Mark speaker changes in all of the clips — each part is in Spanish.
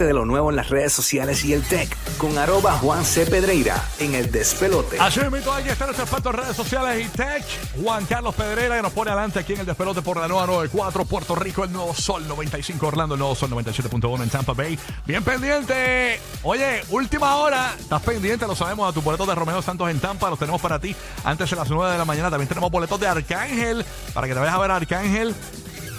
Speaker 1: De lo nuevo en las redes sociales y el tech con arroba Juan C. Pedreira en el despelote.
Speaker 2: Así mismo, ahí está nuestro experto en redes sociales y tech, Juan Carlos Pedrera, que nos pone adelante aquí en el despelote por la nueva 94, Puerto Rico, el nuevo Sol 95, Orlando, el nuevo Sol 97.1 en Tampa Bay. Bien pendiente. Oye, última hora, estás pendiente, lo sabemos, a tu boleto de Romeo Santos en Tampa, los tenemos para ti antes de las 9 de la mañana. También tenemos boletos de Arcángel, para que te vayas a ver Arcángel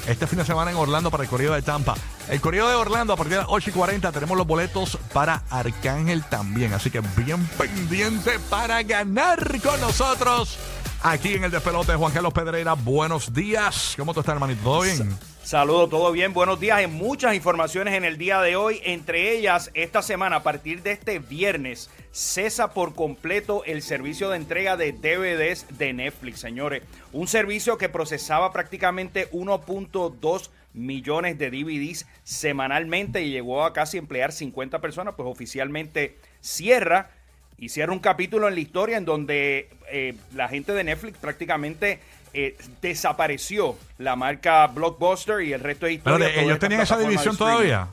Speaker 2: este fin de semana en Orlando para el corrido de Tampa. El corrido de Orlando a partir de las 8 y 40 tenemos los boletos para Arcángel también. Así que bien pendiente para ganar con nosotros aquí en el despelote de Juan Carlos Pedreira. Buenos días. ¿Cómo tú estás, hermanito? ¿Todo bien?
Speaker 3: Saludos, todo bien, buenos días. Hay muchas informaciones en el día de hoy, entre ellas esta semana, a partir de este viernes, cesa por completo el servicio de entrega de DVDs de Netflix, señores. Un servicio que procesaba prácticamente 1.2 millones de DVDs semanalmente y llegó a casi emplear 50 personas, pues oficialmente cierra y cierra un capítulo en la historia en donde eh, la gente de Netflix prácticamente eh, desapareció la marca Blockbuster y el resto de historia.
Speaker 2: Pero ellos tenían esa división todavía.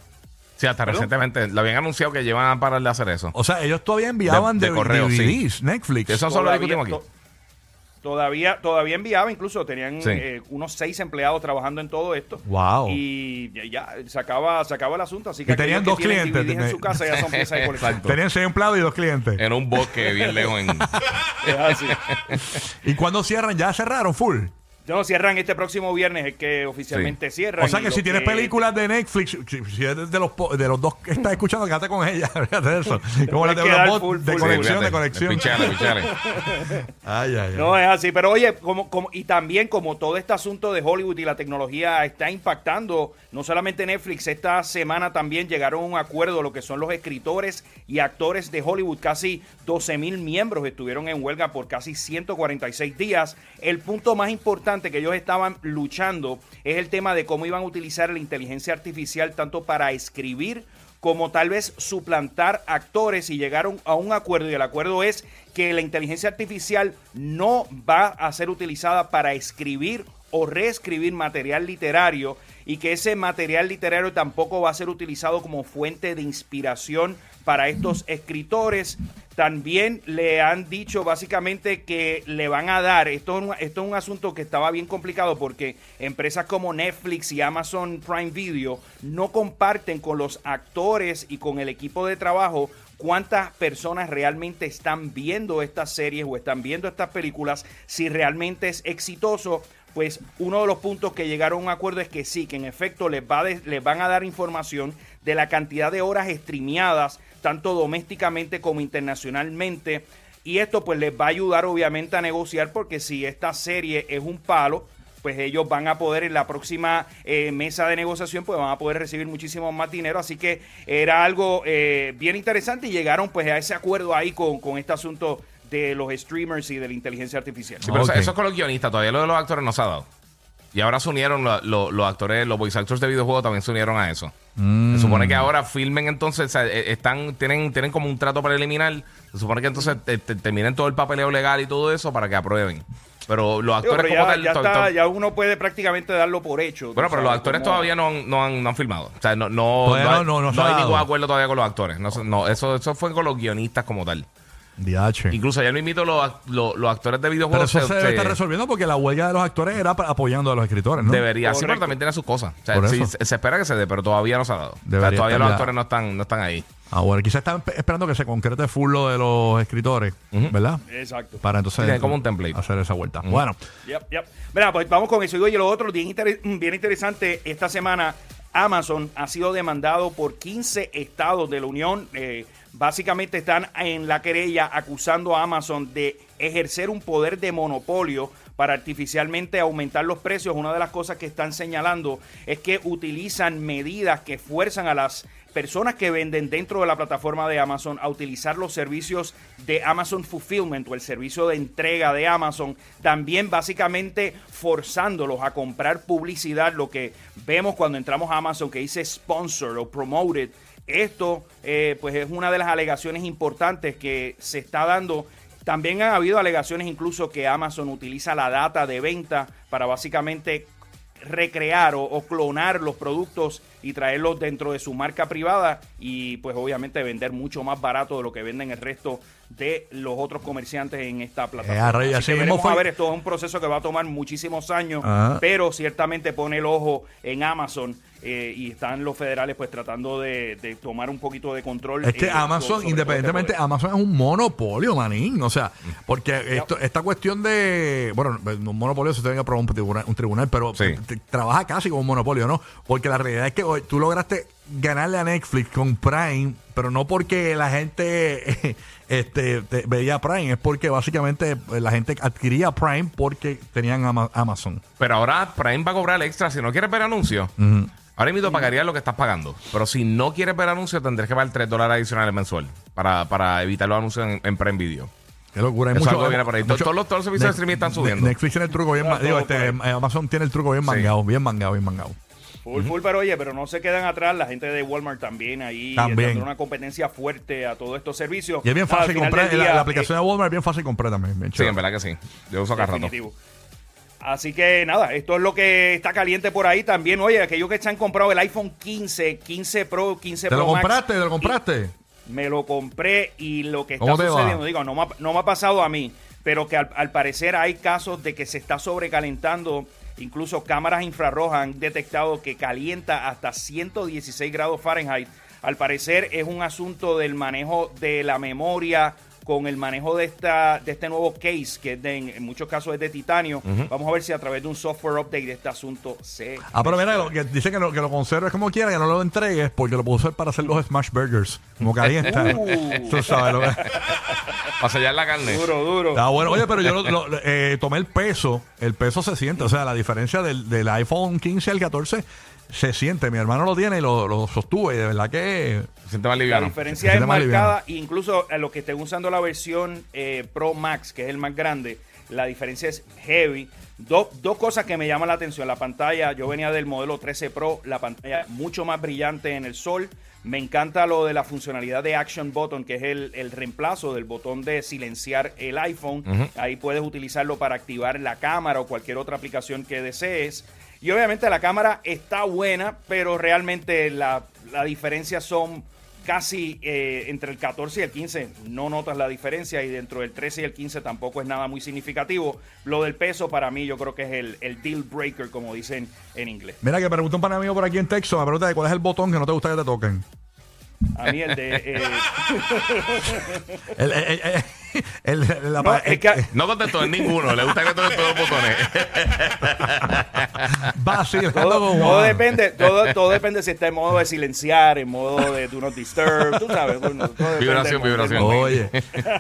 Speaker 4: Sí, hasta recientemente lo habían anunciado que llevan a parar de hacer eso.
Speaker 2: O sea, ellos todavía enviaban de,
Speaker 4: De- de correo,
Speaker 2: DVDs,
Speaker 4: sí.
Speaker 2: Netflix.
Speaker 4: Eso solo lo
Speaker 3: Todavía-
Speaker 4: discutimos aquí.
Speaker 3: To- Todavía, todavía enviaba, incluso tenían
Speaker 4: Sí.
Speaker 3: eh, unos seis empleados trabajando en todo esto.
Speaker 2: Wow.
Speaker 3: Y ya, ya se, acaba, se acaba el asunto. Así que
Speaker 2: Y tenían dos
Speaker 3: que
Speaker 2: clientes,
Speaker 3: en su casa ya son piezas de colección.
Speaker 4: Exacto.
Speaker 2: Tenían seis empleados y dos clientes.
Speaker 4: En un bosque bien lejos en...
Speaker 3: Es así.
Speaker 2: ¿Y cuando cierran? ¿Ya cerraron full?
Speaker 3: No, cierran este próximo viernes, es que oficialmente cierran.
Speaker 2: O sea que si tienes películas de Netflix, si, si es de los, po- de los dos que estás escuchando, quédate con ella. Fíjate de eso. Como la de, los
Speaker 3: full,
Speaker 2: de
Speaker 3: full,
Speaker 2: conexión,
Speaker 4: Sí,
Speaker 2: de conexión.
Speaker 4: Pichale, pichale.
Speaker 2: Ay, ay, ay.
Speaker 3: No, es así, pero oye, como, como, y también como todo este asunto de Hollywood y la tecnología está impactando, no solamente Netflix, esta semana también llegaron a un acuerdo lo que son los escritores y actores de Hollywood, casi 12 mil miembros estuvieron en huelga por casi 146 días. El punto más importante que ellos estaban luchando es el tema de cómo iban a utilizar la inteligencia artificial tanto para escribir como tal vez suplantar actores y llegaron a un acuerdo y el acuerdo es que la inteligencia artificial no va a ser utilizada para escribir o reescribir material literario y que ese material literario tampoco va a ser utilizado como fuente de inspiración para estos escritores. También le han dicho básicamente que le van a dar, esto es, un, asunto que estaba bien complicado porque empresas como Netflix y Amazon Prime Video no comparten con los actores y con el equipo de trabajo cuántas personas realmente están viendo estas series o están viendo estas películas, si realmente es exitoso. Pues uno de los puntos que llegaron a un acuerdo es que sí, que en efecto les, va van a dar información de la cantidad de horas streameadas, tanto domésticamente como internacionalmente. Y esto pues les va a ayudar obviamente a negociar porque si esta serie es un palo, pues ellos van a poder en la próxima eh, mesa de negociación, pues van a poder recibir muchísimo más dinero. Así que era algo eh, bien interesante y llegaron pues a ese acuerdo ahí con, con este asunto de los streamers y de la inteligencia artificial.
Speaker 4: Sí, pero eso-
Speaker 2: Ok.
Speaker 4: eso es con los guionistas. Todavía lo de los actores no se ha dado. Y ahora se unieron lo- lo- los actores, los voice actors de videojuegos también se unieron a eso. Se supone que ahora filmen entonces, o sea, eh, están, tienen, tienen como un trato preliminar. Se supone que entonces te- te- terminen todo el papeleo legal y todo eso para que aprueben. Pero los
Speaker 3: Digo,
Speaker 4: actores
Speaker 3: pero
Speaker 4: como
Speaker 3: ya,
Speaker 4: tal.
Speaker 3: ya está- ya uno puede prácticamente darlo por hecho.
Speaker 4: bueno, pero los
Speaker 3: sabes,
Speaker 4: actores
Speaker 3: como-
Speaker 4: todavía no han, no, han, no han filmado. O sea, no, no, no, hay-
Speaker 2: no- no- no
Speaker 4: hay ningún acuerdo todavía con los actores. No, no, eso, eso fue con los guionistas como tal.
Speaker 2: DH.
Speaker 4: Incluso ya no invito los, los, los actores de
Speaker 2: Pero
Speaker 4: videojuegos.
Speaker 2: eso se debe
Speaker 4: se-
Speaker 2: estar resolviendo porque la huelga de los actores era apoyando a los escritores, ¿no?
Speaker 4: Debería, sí, pero
Speaker 3: Correcto.
Speaker 4: también tiene sus cosas. O sea,
Speaker 2: Por
Speaker 4: sí,
Speaker 2: eso.
Speaker 4: se, se espera que se dé, pero todavía no se ha dado. O sea,
Speaker 2: Debería
Speaker 4: todavía los
Speaker 2: ya.
Speaker 4: actores no están, no están ahí.
Speaker 2: Ah, bueno, quizás están pe- esperando que se concrete full lo de los escritores, ¿verdad?
Speaker 3: Exacto.
Speaker 2: Para entonces
Speaker 4: Tiene como un template.
Speaker 2: hacer esa vuelta. Bueno,
Speaker 3: Yep, yep. Mira, pues vamos con eso. Y oye, lo otro bien, inter- bien interesante, esta semana Amazon ha sido demandado por 15 estados de la Unión. Eh, básicamente están en la querella acusando a Amazon de ejercer un poder de monopolio para artificialmente aumentar los precios. Una de las cosas que están señalando es que utilizan medidas que fuerzan a las personas que venden dentro de la plataforma de Amazon a utilizar los servicios de Amazon Fulfillment o el servicio de entrega de Amazon, también básicamente forzándolos a comprar publicidad, lo que vemos cuando entramos a Amazon que dice sponsor o promoted. Esto eh, pues es una de las alegaciones importantes que se está dando también han habido alegaciones incluso que Amazon utiliza la data de venta para básicamente recrear o, o clonar los productos y traerlos dentro de su marca privada y pues obviamente vender mucho más barato de lo que venden el resto de los otros comerciantes en esta plataforma.
Speaker 2: Eh,
Speaker 3: Así que veremos
Speaker 2: fue-
Speaker 3: a ver, esto es un proceso que va a tomar muchísimos años,
Speaker 2: Ajá.
Speaker 3: pero ciertamente pone el ojo en Amazon eh, y están los federales pues tratando de, de tomar un poquito de control.
Speaker 2: Es que
Speaker 3: eh,
Speaker 2: Amazon,
Speaker 3: todo
Speaker 2: independientemente,
Speaker 3: este poder.
Speaker 2: Amazon es un monopolio, manín. O sea, porque esto, esta cuestión de. Bueno, un monopolio se tiene que aprobar un tribunal, un tribunal pero
Speaker 4: Sí.
Speaker 2: trabaja casi como un monopolio, ¿no? Porque la realidad es que tú lograste ganarle a Netflix con Prime, pero no porque la gente este, te- veía Prime, es porque básicamente eh, la gente adquiría Prime porque tenían Ama- Amazon.
Speaker 4: Pero ahora Prime va a cobrar extra. Si no quieres ver anuncios, ahora mismo pagarías lo que estás pagando. Pero si no quieres ver anuncios, tendrás que pagar 3 dólares adicionales mensual para, para evitar los anuncios en, en Prime Video.
Speaker 2: Qué locura. Hay
Speaker 4: Eso
Speaker 2: mucho-
Speaker 4: algo viene por ahí. Todos los- todos los servicios de streaming están subiendo.
Speaker 2: Netflix tiene el truco bien, digo, este. Amazon tiene el truco bien
Speaker 4: Sí.
Speaker 2: mangado, bien mangado, bien mangado.
Speaker 3: Full, full, pero oye, pero no se quedan atrás la gente de Walmart también ahí
Speaker 2: También.
Speaker 3: dando una competencia fuerte a todos estos servicios.
Speaker 2: Y es bien
Speaker 3: Nada,
Speaker 2: fácil comprar. la, aplicación
Speaker 3: eh,
Speaker 2: de Walmart es bien fácil comprar también. bien
Speaker 4: Sí, en verdad que sí. Yo uso cada rato.
Speaker 3: Así que nada, esto es lo que está caliente por ahí también. Oye, aquellos que se han comprado el iPhone 15, 15 Pro, 15
Speaker 2: ¿Te
Speaker 3: Pro
Speaker 2: lo
Speaker 3: Max,
Speaker 2: compraste? ¿Te lo compraste?
Speaker 3: Me lo compré y lo que está
Speaker 2: ¿Cómo te va?
Speaker 3: sucediendo, digo, no me, ha, no me ha pasado a mí, pero que al, al parecer hay casos de que se está sobrecalentando. Incluso cámaras infrarrojas han detectado que calienta hasta 116 grados Fahrenheit. Al parecer es un asunto del manejo de la memoria con el manejo de esta de este nuevo case que es de- en, en muchos casos es de titanio. Vamos a ver si a través de un software update de este asunto se
Speaker 2: Ah, pero mira, lo que dice que lo, que lo conserves como quieras, que no lo entregues, porque lo puedo usar para hacer los smash burgers. Como calienta.
Speaker 3: Uh.
Speaker 2: Tú sabes lo que-
Speaker 4: Para sellar la carne.
Speaker 3: duro, duro.
Speaker 2: Está bueno. Oye, pero yo lo- lo- eh, tomé el peso. El peso se siente. O sea, la diferencia del, del iPhone 15 al 14 se siente. Mi hermano lo tiene y lo, lo sostuve. Y de verdad que.
Speaker 4: Se siente más
Speaker 3: La
Speaker 4: liviano.
Speaker 3: diferencia
Speaker 2: Se
Speaker 3: es
Speaker 2: siente más
Speaker 3: marcada, incluso a los que estén usando la versión eh, Pro Max, que es el más grande, la diferencia es heavy. Do- dos cosas que me llaman la atención. La pantalla, yo venía del modelo 13 Pro, la pantalla mucho más brillante en el sol. Me encanta lo de la funcionalidad de Action Button, que es el, el reemplazo del botón de silenciar el iPhone. Ahí puedes utilizarlo para activar la cámara o cualquier otra aplicación que desees. Y obviamente la cámara está buena, pero realmente la, la diferencia son casi eh, entre el 14 y el 15 no notas la diferencia y dentro del 13 y el 15 tampoco es nada muy significativo. Lo del peso para mí yo creo que es el, el deal breaker como dicen en inglés.
Speaker 2: Mira, que pregunta un pan amigo por aquí en texto. Me pregunta de cuál es el botón que no te gusta que te toquen.
Speaker 3: A mí el de... eh,
Speaker 2: El, el- el- el- el- la
Speaker 3: no, es que-
Speaker 4: No contestó en ninguno. Le gusta que toque todos los botones.
Speaker 2: vacilando
Speaker 3: todo,
Speaker 2: con
Speaker 3: todo depende, todo, todo depende si está en modo de silenciar, en modo de do not disturb, tú sabes. todo
Speaker 4: Vibración, vibración.
Speaker 2: Oye,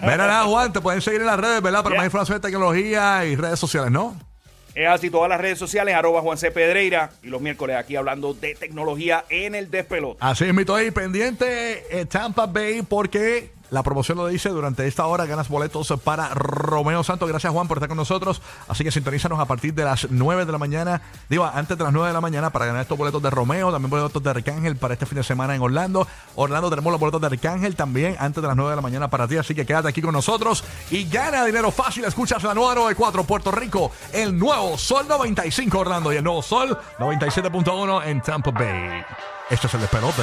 Speaker 2: mira nada, Juan, te pueden seguir en las redes, ¿verdad? Para
Speaker 3: Yeah.
Speaker 2: más información de tecnología y redes sociales, ¿no?
Speaker 3: Es así todas las redes sociales, arroba Juan C. Pedreira y los miércoles aquí hablando de tecnología en el despelote.
Speaker 2: Así es, mito ahí, pendiente eh, Tampa Bay, porque la promoción lo dice, durante esta hora ganas boletos para Romeo Santos. Gracias, Juan, por estar con nosotros. Así que sintonízanos a partir de las 9 de la mañana, digo, antes de las 9 de la mañana para ganar estos boletos de Romeo, también boletos de Arcángel para este fin de semana en Orlando. Orlando tenemos los boletos de Arcángel también antes de las 9 de la mañana para ti, así que quédate aquí con nosotros y gana dinero fácil. Escuchas la nueva 94 Puerto Rico, el nuevo Sol 95 Orlando y el nuevo Sol 97.1 en Tampa Bay. Este es el despelote.